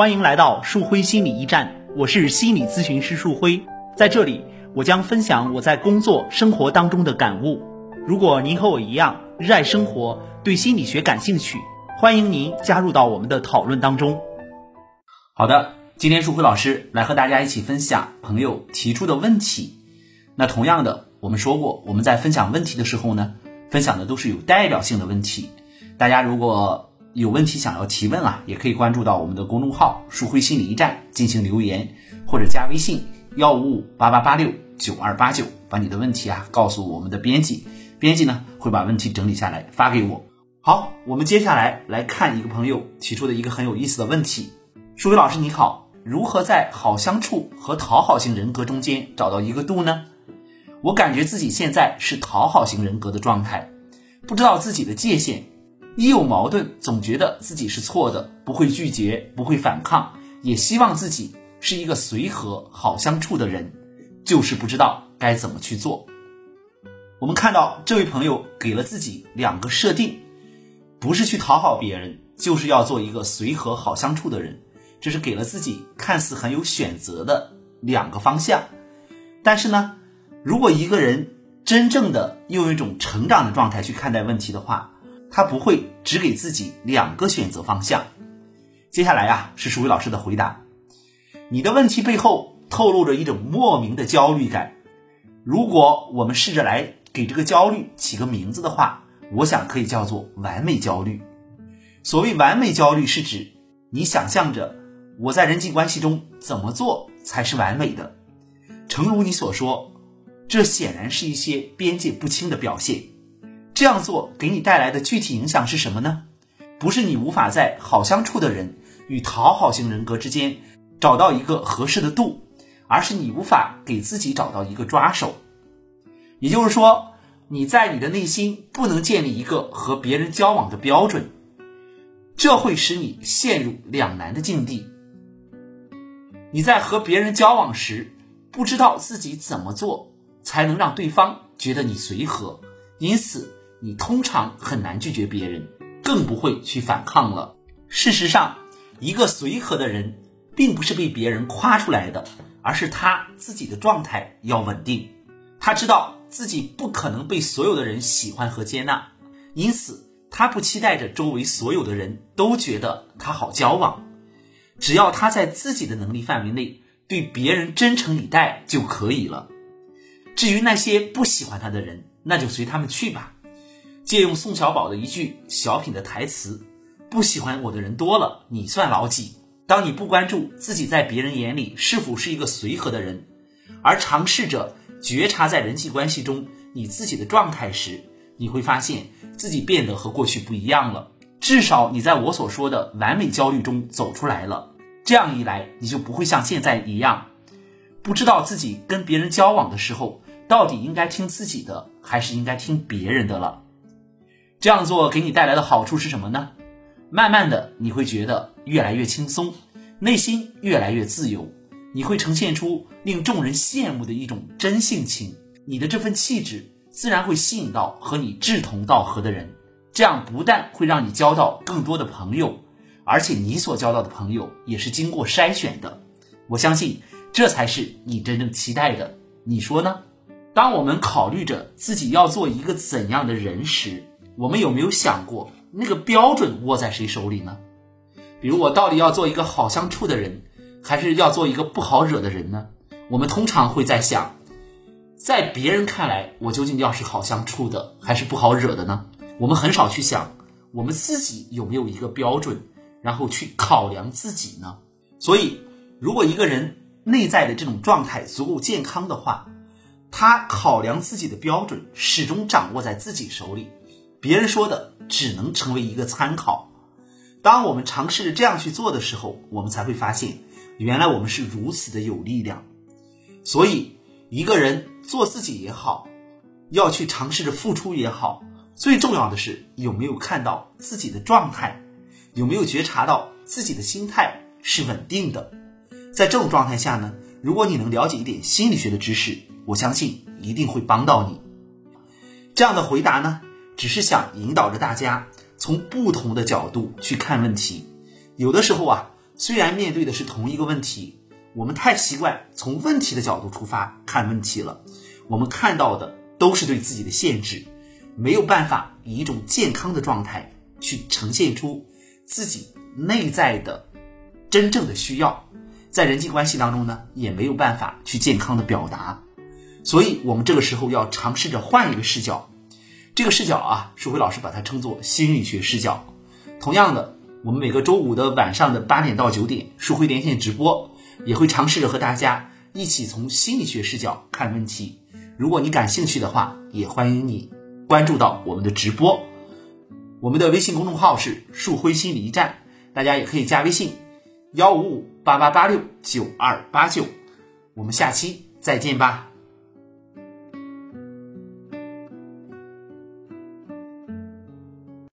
欢迎来到树辉心理驿站，我是心理咨询师树辉，在这里我将分享我在工作生活当中的感悟。如果您和我一样热爱生活，对心理学感兴趣，欢迎您加入到我们的讨论当中。好的，今天树辉老师来和大家一起分享朋友提出的问题。那同样的，我们说过，我们在分享问题的时候呢，分享的都是有代表性的问题。大家如果有问题想要提问啊，也可以关注到我们的公众号“舒辉心理驿站”进行留言，或者加微信幺五五八八八六九二八九，把你的问题啊告诉我们的编辑，编辑呢会把问题整理下来发给我。好，我们接下来来看一个朋友提出的一个很有意思的问题。舒辉老师你好，如何在好相处和讨好型人格中间找到一个度呢？我感觉自己现在是讨好型人格的状态，不知道自己的界限，一有矛盾总觉得自己是错的，不会拒绝，不会反抗，也希望自己是一个随和、好相处的人，就是不知道该怎么去做。我们看到这位朋友给了自己两个设定，不是去讨好别人，就是要做一个随和、好相处的人，这是给了自己看似很有选择的两个方向，但是呢？如果一个人真正的用一种成长的状态去看待问题的话，他不会只给自己两个选择方向。接下来呀，是舒伟老师的回答。你的问题背后透露着一种莫名的焦虑感。如果我们试着来给这个焦虑起个名字的话，我想可以叫做完美焦虑。所谓完美焦虑，是指你想象着我在人际关系中怎么做才是完美的。诚如你所说。这显然是一些边界不清的表现。这样做给你带来的具体影响是什么呢？不是你无法在好相处的人与讨好型人格之间找到一个合适的度，而是你无法给自己找到一个抓手。也就是说，你在你的内心不能建立一个和别人交往的标准，这会使你陷入两难的境地。你在和别人交往时，不知道自己怎么做。才能让对方觉得你随和，因此你通常很难拒绝别人，更不会去反抗了。事实上，一个随和的人，并不是被别人夸出来的，而是他自己的状态要稳定。他知道自己不可能被所有的人喜欢和接纳，因此他不期待着周围所有的人都觉得他好交往。只要他在自己的能力范围内对别人真诚以待就可以了。至于那些不喜欢他的人，那就随他们去吧。借用宋小宝的一句小品的台词：“不喜欢我的人多了，你算老几？”当你不关注自己在别人眼里是否是一个随和的人，而尝试着觉察在人际关系中你自己的状态时，你会发现自己变得和过去不一样了。至少你在我所说的完美焦虑中走出来了。这样一来，你就不会像现在一样，不知道自己跟别人交往的时候。到底应该听自己的，还是应该听别人的了？这样做给你带来的好处是什么呢？慢慢的，你会觉得越来越轻松，内心越来越自由，你会呈现出令众人羡慕的一种真性情。你的这份气质自然会吸引到和你志同道合的人，这样不但会让你交到更多的朋友，而且你所交到的朋友也是经过筛选的。我相信这才是你真正期待的，你说呢？当我们考虑着自己要做一个怎样的人时，我们有没有想过那个标准握在谁手里呢？比如我到底要做一个好相处的人，还是要做一个不好惹的人呢？我们通常会在想，在别人看来，我究竟要是好相处的，还是不好惹的呢？我们很少去想我们自己有没有一个标准，然后去考量自己呢？所以，如果一个人内在的这种状态足够健康的话，他考量自己的标准始终掌握在自己手里，别人说的只能成为一个参考。当我们尝试着这样去做的时候，我们才会发现，原来我们是如此的有力量。所以，一个人做自己也好，要去尝试着付出也好，最重要的是有没有看到自己的状态，有没有觉察到自己的心态是稳定的。在这种状态下呢，如果你能了解一点心理学的知识。我相信一定会帮到你。这样的回答呢，只是想引导着大家从不同的角度去看问题。有的时候啊，虽然面对的是同一个问题，我们太习惯从问题的角度出发看问题了，我们看到的都是对自己的限制，没有办法以一种健康的状态去呈现出自己内在的真正的需要，在人际关系当中呢，也没有办法去健康的表达。所以，我们这个时候要尝试着换一个视角。这个视角啊，树辉老师把它称作心理学视角。同样的，我们每个周五的晚上的八点到九点，树辉连线直播，也会尝试着和大家一起从心理学视角看问题。如果你感兴趣的话，也欢迎你关注到我们的直播。我们的微信公众号是树辉心理驿站，大家也可以加微信幺五五八八八六九二八九。我们下期再见吧。